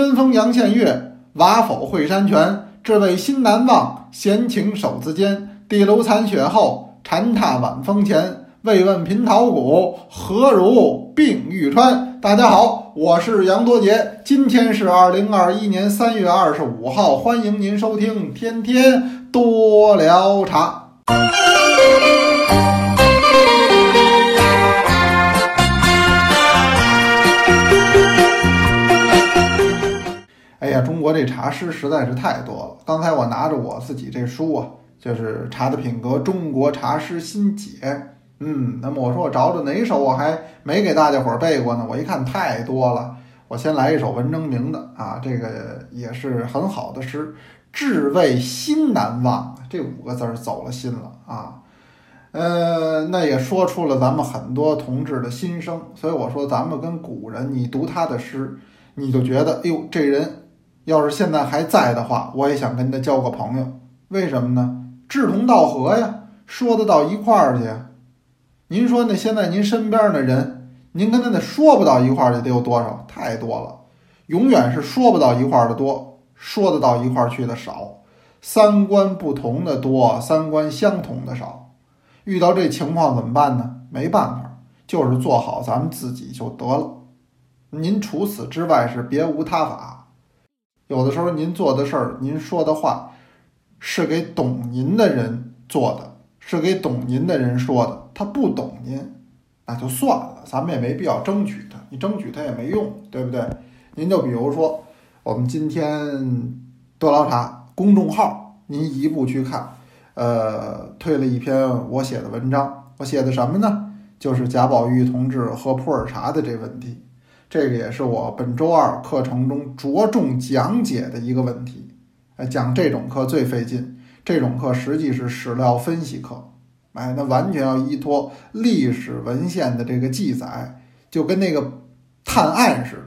宣封阳羡月，瓦否会山泉。至为心难忘，闲情手自坚。地炉残雪后，禅榻晚风前。未问贫桃谷，何如病玉川？大家好，我是杨多杰，今天是二零二一年三月二十五号，欢迎您收听天天多聊茶。哎呀，中国这茶师实在是太多了。刚才我拿着我自己这书啊，就是《茶的品格：中国茶师新解》。嗯，那么我说我找找哪首我还没给大家伙儿背过呢？我一看太多了，我先来一首文征明的啊，这个也是很好的诗，“至为心难忘”这五个字儿走了心了啊。呃，那也说出了咱们很多同志的心声。所以我说，咱们跟古人，你读他的诗，你就觉得，哎呦，这人。要是现在还在的话，我也想跟他交个朋友。为什么呢？志同道合呀，说得到一块儿去。您说那现在您身边的人，您跟他那说不到一块儿去得有多少？太多了，永远是说不到一块儿的多，说得到一块儿去的少。三观不同的多，三观相同的少。遇到这情况怎么办呢？没办法，就是做好咱们自己就得了。您除此之外是别无他法。有的时候，您做的事儿，您说的话，是给懂您的人做的，是给懂您的人说的。他不懂您，那就算了，咱们也没必要争取他，你争取他也没用，对不对？您就比如说，我们今天多捞茶公众号，您一步去看，呃，推了一篇我写的文章，我写的什么呢？就是贾宝玉同志喝普洱茶的这问题。这个也是我本周二课程中着重讲解的一个问题，哎，讲这种课最费劲，这种课实际是史料分析课，哎，那完全要依托历史文献的这个记载，就跟那个探案似的。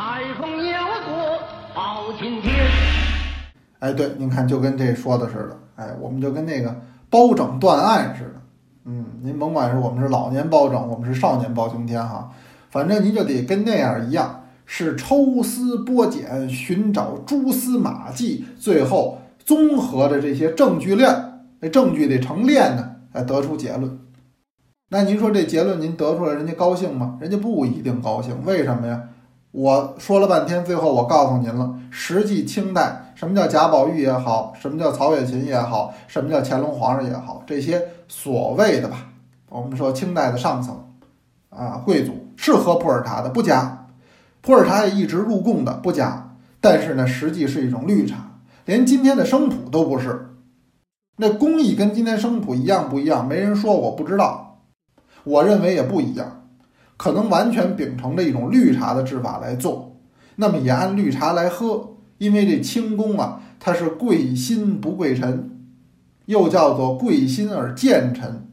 海风要过包青天。哎，对，您看，就跟这说的似的，哎，我们就跟那个包拯断案似的，嗯，您甭管是我们是老年包拯，我们是少年包青天哈。反正您就得跟那样一样，是抽丝剥茧，寻找蛛丝马迹，最后综合着这些证据链，那证据得成链呢，才得出结论。那您说这结论您得出来，人家高兴吗？人家不一定高兴。为什么呀？我说了半天，最后我告诉您了，实际清代什么叫贾宝玉也好，什么叫曹雪芹也好，什么叫乾隆皇上也好，这些所谓的吧，我们说清代的上层啊，贵族。是喝普洱茶的不假，普洱茶也一直入贡的不假，但是呢，实际是一种绿茶，连今天的生普都不是。那工艺跟今天生普一样不一样？没人说，我不知道。我认为也不一样，可能完全秉承着一种绿茶的制法来做，那么也按绿茶来喝，因为这清宫啊，它是贵心不贵臣，又叫做贵心而贱臣。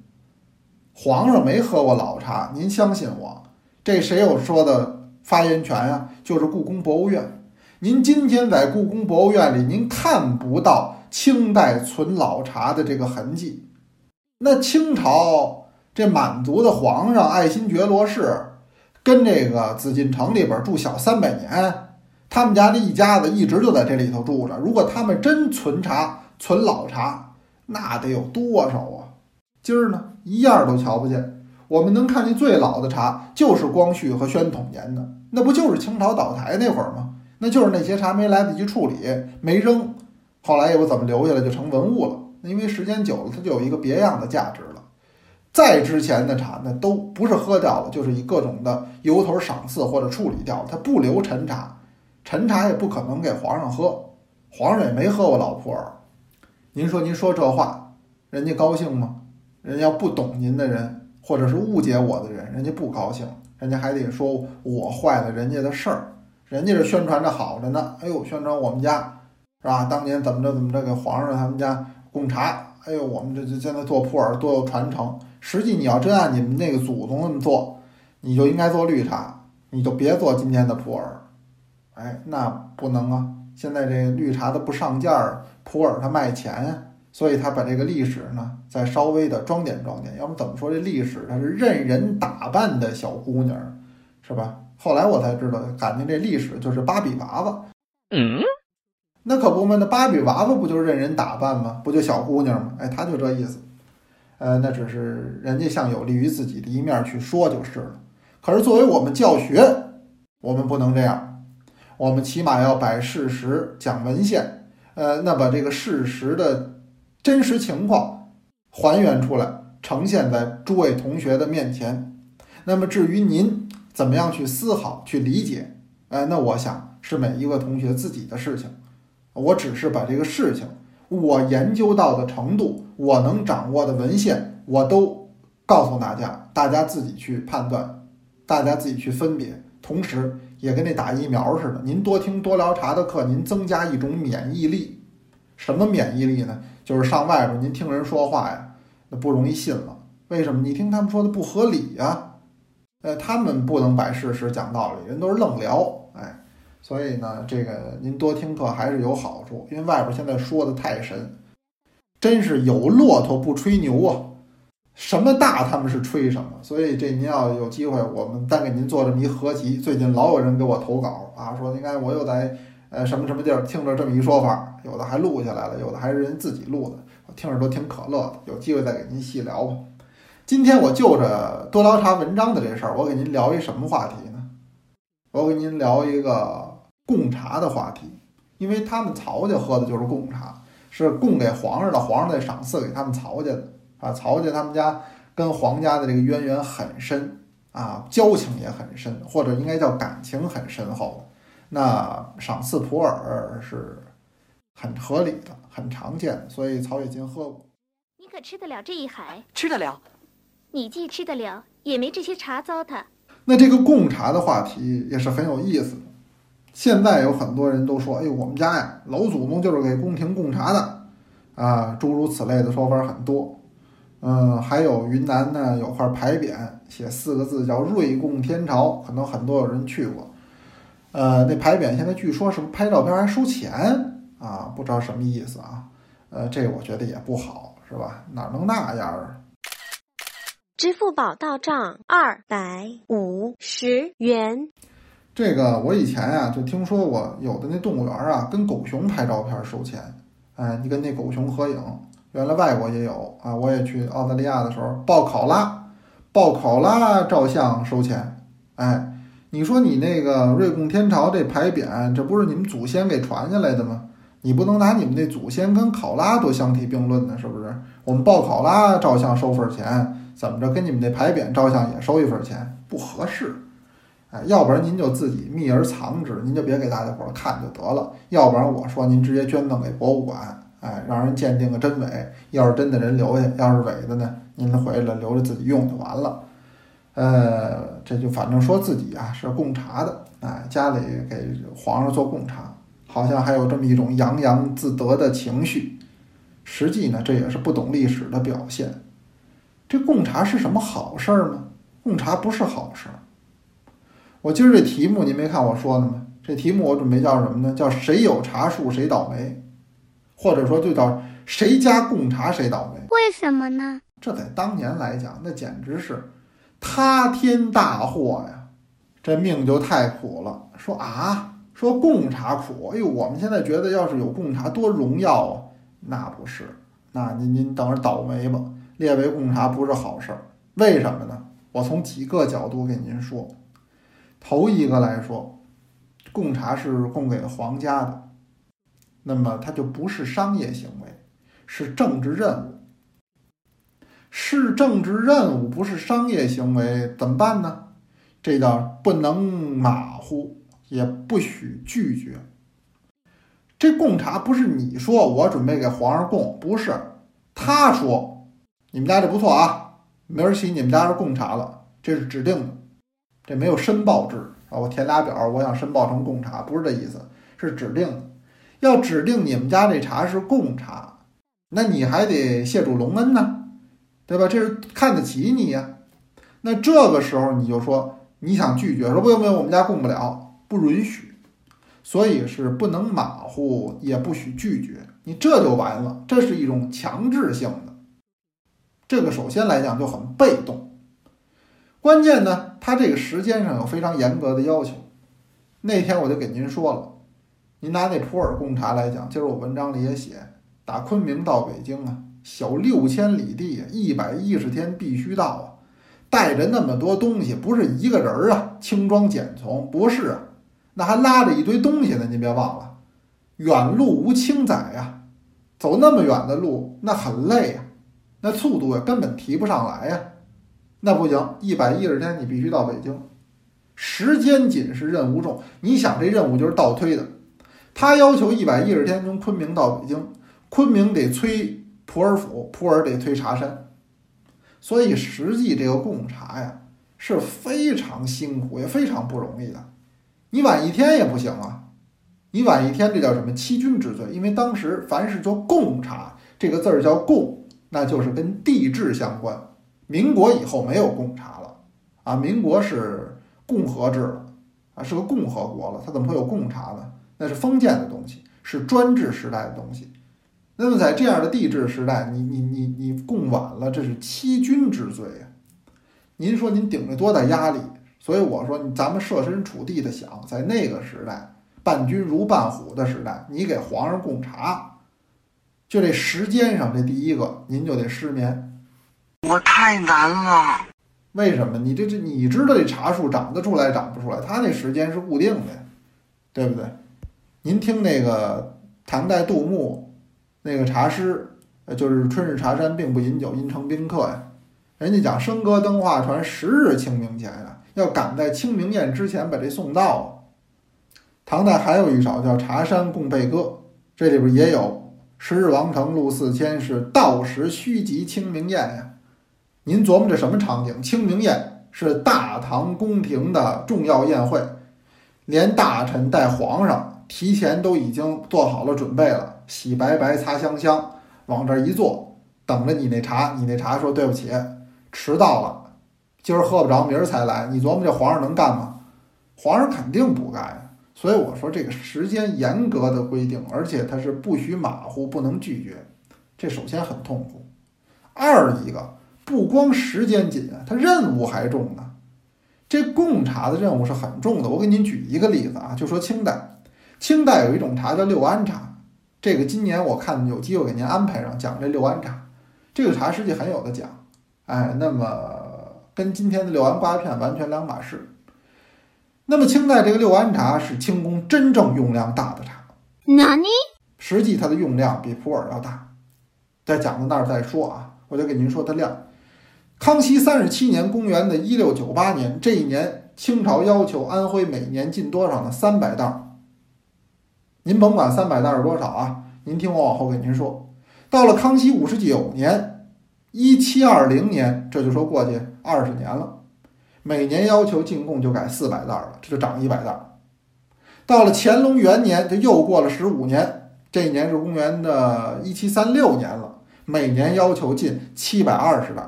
皇上没喝过老茶，您相信我。这谁有说的发言权呀？就是故宫博物院。您今天在故宫博物院里，您看不到清代存老茶的这个痕迹。那清朝这满族的皇上爱新觉罗氏，跟这个紫禁城里边住小三百年，他们家这一家子一直就在这里头住着。如果他们真存茶、存老茶，那得有多少啊？今儿呢，一样都瞧不见。我们能看见最老的茶，就是光绪和宣统年的，那不就是清朝倒台那会儿吗？那就是那些茶没来得及处理，没扔，后来也不怎么留下来，就成文物了。那因为时间久了，它就有一个别样的价值了。再之前的茶，那都不是喝掉了，就是以各种的由头赏赐或者处理掉了，它不留陈茶，陈茶也不可能给皇上喝，皇上也没喝过老普洱。您说您说这话，人家高兴吗？人家不懂您的人。或者是误解我的人，人家不高兴，人家还得说我坏了人家的事儿，人家是宣传着好着呢。哎呦，宣传我们家是吧？当年怎么着怎么着给皇上他们家供茶，哎呦，我们这这现在做普洱多有传承。实际你要真按你们那个祖宗那么做，你就应该做绿茶，你就别做今天的普洱。哎，那不能啊！现在这绿茶的不上价儿，普洱它卖钱呀。所以他把这个历史呢，再稍微的装点装点，要不怎么说这历史它是任人打扮的小姑娘，是吧？后来我才知道，感情这历史就是芭比娃娃。嗯，那可不嘛，那芭比娃娃不就任人打扮吗？不就小姑娘吗？哎，他就这意思。呃，那只是人家向有利于自己的一面去说就是了。可是作为我们教学，我们不能这样，我们起码要摆事实、讲文献，呃，那把这个事实的真实情况还原出来，呈现在诸位同学的面前。那么至于您怎么样去思考、去理解，哎，那我想是每一个同学自己的事情。我只是把这个事情。我研究到的程度，我能掌握的文献，我都告诉大家，大家自己去判断，大家自己去分别。同时，也跟那打疫苗似的，您多听多聊茶的课，您增加一种免疫力。什么免疫力呢？就是上外边您听人说话呀，那不容易信了。为什么？你听他们说的不合理呀？呃，他们不能摆事实讲道理，人都是愣聊。哎。所以呢，这个您多听课还是有好处，因为外边现在说的太神，真是有骆驼不吹牛啊，什么大他们是吹什么。所以这您要有机会，我们单给您做这么一合集。最近老有人给我投稿啊，说你看我又在呃什么什么地儿听着这么一说法，有的还录下来了，有的还是人自己录的，我听着都挺可乐的。有机会再给您细聊吧。今天我就着多聊茶文章的这事儿，我给您聊一什么话题呢？我给您聊一个。贡茶的话题，因为他们曹家喝的就是贡茶，是供给皇上的，皇上在赏赐给他们曹家的啊。曹家他们家跟皇家的这个渊源很深啊，交情也很深，或者应该叫感情很深厚。那赏赐普洱是很合理的，很常见，所以曹雪芹喝过。你可吃得了这一海？吃得了。你既吃得了，也没这些茶糟蹋。那这个贡茶的话题也是很有意思的。现在有很多人都说：“哎呦，我们家呀，老祖宗就是给宫廷贡茶的，啊，诸如此类的说法很多。”嗯，还有云南呢，有块牌匾，写四个字叫“瑞贡天朝”，可能很多有人去过。呃，那牌匾现在据说是不是拍照片还收钱啊？不知道什么意思啊？呃，这我觉得也不好，是吧？哪能那样啊？支付宝到账二百五十元。这个我以前呀就听说过，有的那动物园啊跟狗熊拍照片收钱，哎，你跟那狗熊合影，原来外国也有啊，我也去澳大利亚的时候抱考拉，抱考拉照相收钱，哎，你说你那个瑞贡天朝这牌匾，这不是你们祖先给传下来的吗？你不能拿你们那祖先跟考拉都相提并论呢，是不是？我们抱考拉照相收份钱，怎么着跟你们那牌匾照相也收一份钱，不合适。哎，要不然您就自己秘而藏之，您就别给大家伙儿看就得了。要不然我说您直接捐赠给博物馆，哎，让人鉴定个真伪。要是真的人留下，要是伪的呢，您回来留着自己用就完了。呃，这就反正说自己啊是贡茶的，哎，家里给皇上做贡茶，好像还有这么一种洋洋自得的情绪。实际呢，这也是不懂历史的表现。这贡茶是什么好事儿吗？贡茶不是好事儿。我今儿这题目您没看我说的吗？这题目我准备叫什么呢？叫谁有茶树谁倒霉，或者说就叫谁家贡茶谁倒霉。为什么呢？这在当年来讲，那简直是塌天大祸呀！这命就太苦了。说啊，说贡茶苦，哎呦，我们现在觉得要是有贡茶多荣耀啊，那不是？那您您等着倒霉吧。列为贡茶不是好事儿，为什么呢？我从几个角度给您说。头一个来说，贡茶是供给皇家的，那么它就不是商业行为，是政治任务。是政治任务，不是商业行为，怎么办呢？这叫不能马虎，也不许拒绝。这贡茶不是你说我准备给皇上供，不是他说你们家这不错啊，明儿起你们家是贡茶了，这是指定的。这没有申报制啊！我填俩表，我想申报成贡茶，不是这意思，是指定的。要指定你们家这茶是贡茶，那你还得谢主隆恩呢，对吧？这是看得起你呀。那这个时候你就说你想拒绝，说不用不用，我们家供不了，不允许。所以是不能马虎，也不许拒绝，你这就完了。这是一种强制性的，这个首先来讲就很被动。关键呢？它这个时间上有非常严格的要求。那天我就给您说了，您拿那普洱贡茶来讲，今儿我文章里也写，打昆明到北京啊，小六千里地，一百一十天必须到啊，带着那么多东西，不是一个人儿啊，轻装简从，不是啊，那还拉着一堆东西呢。您别忘了，远路无轻载呀，走那么远的路，那很累呀，那速度也根本提不上来呀。那不行，一百一十天你必须到北京。时间紧是任务重，你想这任务就是倒推的。他要求一百一十天从昆明到北京，昆明得催普洱府，普洱得催茶山，所以实际这个贡茶呀是非常辛苦也非常不容易的。你晚一天也不行啊，你晚一天这叫什么欺君之罪？因为当时凡是做贡茶这个字儿叫贡，那就是跟帝制相关。民国以后没有贡茶了啊，民国是。共和制了啊，是个共和国了，它怎么会有贡茶呢？那是封建的东西，是专制时代的东西。那么在这样的帝制时代，你你你你供晚了，这是欺君之罪啊！您说您顶着多大压力？所以我说，咱们设身处地的想，在那个时代，伴君如伴虎的时代，你给皇上供茶，就这时间上，这第一个您就得失眠。我太难了。为什么？你这这你知道这茶树长得出来长不出来？它那时间是固定的，对不对？您听那个唐代杜牧那个茶诗，就是“春日茶山并不饮酒，因成宾客”呀。人家讲“笙歌灯画传，十日清明前”呀，要赶在清明宴之前把这送到。唐代还有一首叫《茶山共备歌》，这里边也有“十日王城路四千，是到时须及清明宴”呀。您琢磨这什么场景？清明宴是大唐宫廷的重要宴会，连大臣带皇上提前都已经做好了准备了，洗白白，擦香香，往这一坐，等着你那茶。你那茶说对不起，迟到了，今儿喝不着，明儿才来。你琢磨这皇上能干吗？皇上肯定不干。所以我说这个时间严格的规定，而且他是不许马虎，不能拒绝。这首先很痛苦，二一个。不光时间紧啊，他任务还重呢。这贡茶的任务是很重的。我给您举一个例子啊，就说清代，清代有一种茶叫六安茶，这个今年我看有机会给您安排上讲这六安茶。这个茶实际很有的讲，哎，那么跟今天的六安八片完全两码事。那么清代这个六安茶是清宫真正用量大的茶，哪里？实际它的用量比普洱要大，在讲到那儿再说啊，我就给您说它量。康熙三十七年，公元的一六九八年，这一年清朝要求安徽每年进多少呢？三百袋。您甭管三百袋是多少啊，您听我往后给您说。到了康熙五十九年，一七二零年，这就说过去二十年了，每年要求进贡就改四百袋了，这就涨一百袋。到了乾隆元年，就又过了十五年，这一年是公元的一七三六年了，每年要求进七百二十袋。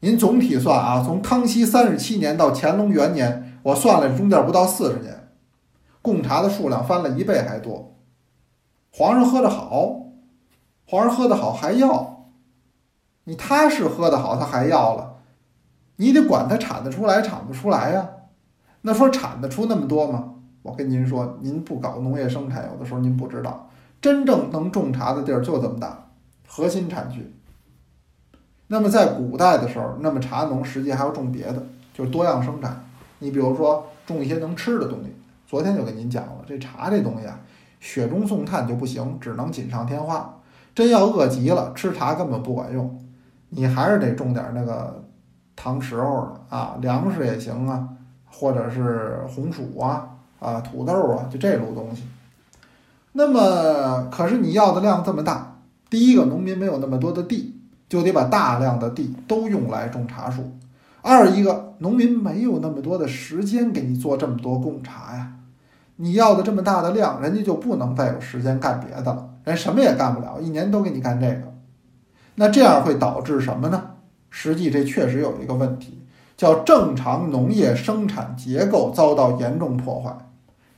您总体算啊，从康熙三十七年到乾隆元年，我算了中间不到四十年，贡茶的数量翻了一倍还多。皇上喝得好，皇上喝得好还要，你他是喝得好，他还要了，你得管它产得出来产不出来呀？那说产得出那么多吗？我跟您说，您不搞农业生产，有的时候您不知道，真正能种茶的地儿就这么大，核心产区。那么在古代的时候，那么茶农实际还要种别的，就是多样生产。你比如说种一些能吃的东西。昨天就给您讲了，这茶这东西啊，雪中送炭就不行，只能锦上添花。真要饿极了，吃茶根本不管用，你还是得种点那个糖时候的啊，粮食也行啊，或者是红薯啊、啊土豆啊，就这路东西。那么可是你要的量这么大，第一个农民没有那么多的地。就得把大量的地都用来种茶树。二一个，农民没有那么多的时间给你做这么多贡茶呀。你要的这么大的量，人家就不能再有时间干别的了，人什么也干不了，一年都给你干这个。那这样会导致什么呢？实际这确实有一个问题，叫正常农业生产结构遭到严重破坏，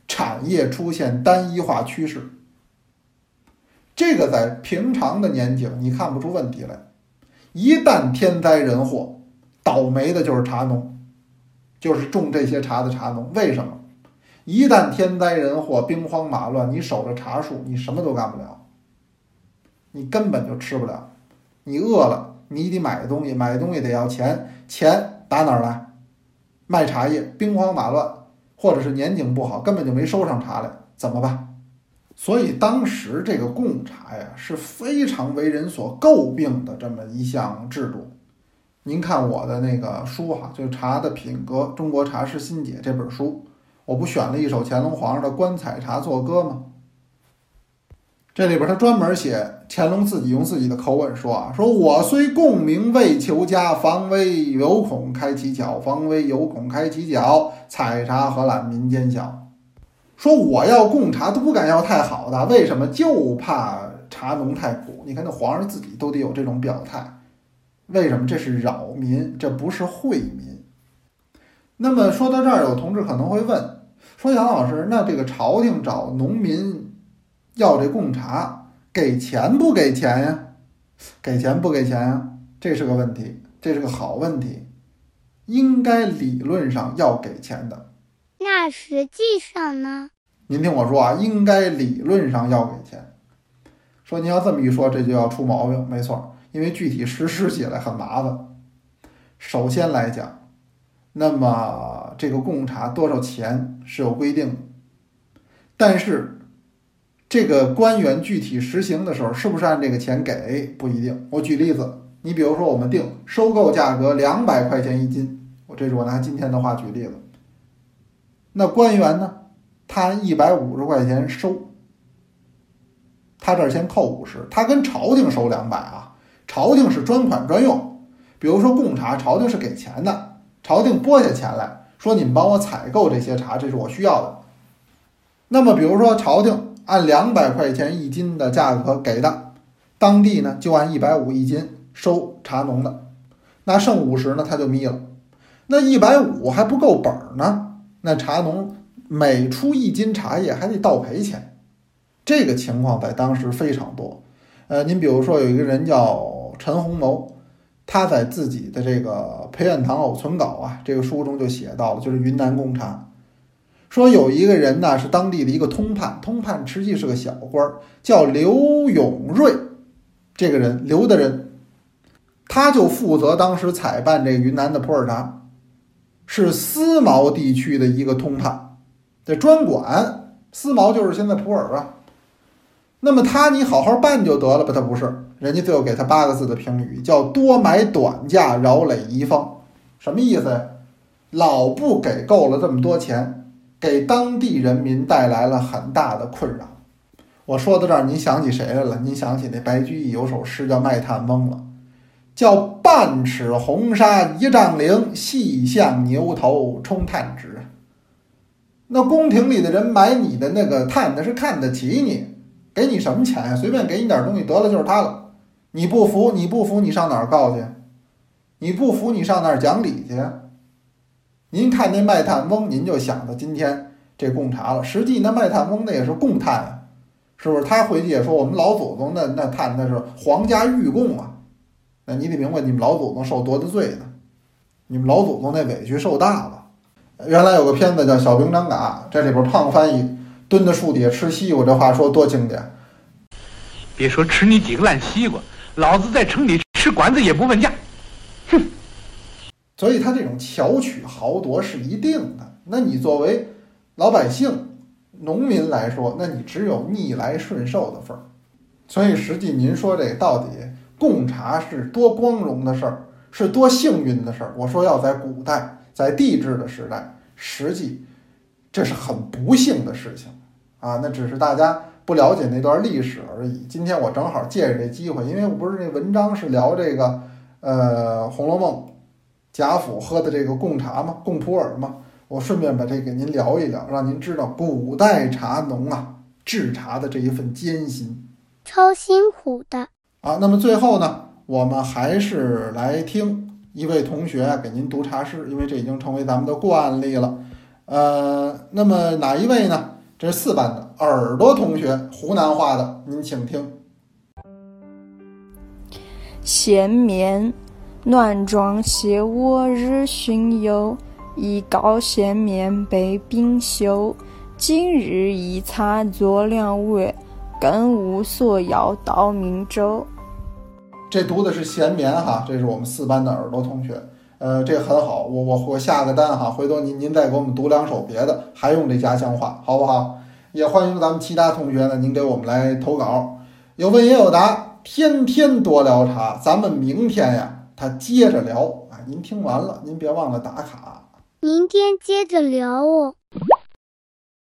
产业出现单一化趋势。这个在平常的年景你看不出问题来。一旦天灾人祸，倒霉的就是茶农。就是种这些茶的茶农。为什么？一旦天灾人祸、兵荒马乱，你守着茶树，你什么都干不了，你根本就吃不了。你饿了，你得买东西，买东西得要钱，钱打哪儿来？卖茶叶，兵荒马乱，或者是年景不好，根本就没收上茶来，怎么办？所以当时这个贡茶呀是非常为人所诟病的这么一项制度。您看我的那个书哈，就《茶的品格：中国茶师心解》这本书，我不选了一首乾隆皇上的《观采茶作歌》吗？这里边他专门写乾隆自己用自己的口吻说啊，说我虽功名未求佳，防微有恐开其巧，防微有恐开其角，采茶何揽民间小。说我要贡茶都不敢要太好的，为什么？就怕茶农太苦。你看那皇上自己都得有这种表态，为什么？这是扰民，这不是惠民。那么说到这儿，有同志可能会问，说杨老师，那这个朝廷找农民要这贡茶，给钱不给钱呀？给钱不给钱呀？这是个问题，这是个好问题，应该理论上要给钱的。那实际上呢？您听我说啊，应该理论上要给钱。说您要这么一说，这就要出毛病。没错，因为具体实施起来很麻烦。首先来讲，那么这个贡茶多少钱是有规定的，但是这个官员具体实行的时候，是不是按这个钱给不一定。我举例子，你比如说我们定收购价格两百块钱一斤，我这是我拿今天的话举例子。那官员呢？他按一百五十块钱收，他这儿先扣五十，他跟朝廷收两百啊。朝廷是专款专用，比如说贡茶，朝廷是给钱的，朝廷拨下钱来说你们帮我采购这些茶，这是我需要的。那么比如说朝廷按两百块钱一斤的价格给的，当地呢就按一百五一斤收茶农的，那剩五十呢他就眯了，那一百五还不够本儿呢，那茶农。每出一斤茶叶还得倒赔钱，这个情况在当时非常多。呃，您比如说有一个人叫陈洪谋，他在自己的这个《培元堂偶存稿》啊这个书中就写到了，就是云南贡茶，说有一个人呢是当地的一个通判，通判实际是个小官儿，叫刘永瑞，这个人刘的人，他就负责当时采办这个云南的普洱茶，是思茅地区的一个通判。这专管思茅就是现在普洱啊，那么他你好好办就得了吧？他不是，人家最后给他八个字的评语，叫多买短价，扰累一方，什么意思呀？老不给够了这么多钱，给当地人民带来了很大的困扰。我说到这儿，您想起谁来了？您想起那白居易有首诗叫《卖炭翁》了，叫半尺红纱一丈绫，细向牛头充炭直。那宫廷里的人买你的那个炭，那是看得起你，给你什么钱呀？随便给你点东西得了就是他了。你不服，你不服，你上哪儿告去？你不服，你上哪儿讲理去？您看那卖炭翁，您就想到今天这贡茶了。实际那卖炭翁那也是贡炭啊，是不是？他回去也说我们老祖宗那那炭那是皇家御贡啊。那你得明白，你们老祖宗受多大罪呢？你们老祖宗那委屈受大了。原来有个片子叫《小兵张嘎》，这里边胖翻译蹲在树底下吃西瓜，这话说多经典。别说吃你几个烂西瓜，老子在城里吃馆子也不问价。哼！所以他这种巧取豪夺是一定的。那你作为老百姓、农民来说，那你只有逆来顺受的份儿。所以实际您说这到底贡茶是多光荣的事儿，是多幸运的事儿？我说要在古代。在帝制的时代，实际这是很不幸的事情啊！那只是大家不了解那段历史而已。今天我正好借着这机会，因为我不是那文章是聊这个呃《红楼梦》贾府喝的这个贡茶嘛，贡普洱嘛，我顺便把这给您聊一聊，让您知道古代茶农啊制茶的这一份艰辛，超辛苦的啊。那么最后呢，我们还是来听。一位同学给您读茶诗，因为这已经成为咱们的惯例了。呃，那么哪一位呢？这是四班的耳朵同学，湖南话的，您请听。闲眠，暖妆斜卧日熏游，以膏先面被冰修。今日一茶作两碗，更无所要到明州。这读的是闲眠哈，这是我们四班的耳朵同学，呃，这很好，我我我下个单哈，回头您您再给我们读两首别的，还用这家乡话，好不好？也欢迎咱们其他同学呢，您给我们来投稿，有问也有答，天天多聊茶，咱们明天呀，他接着聊啊，您听完了，您别忘了打卡，明天接着聊哦。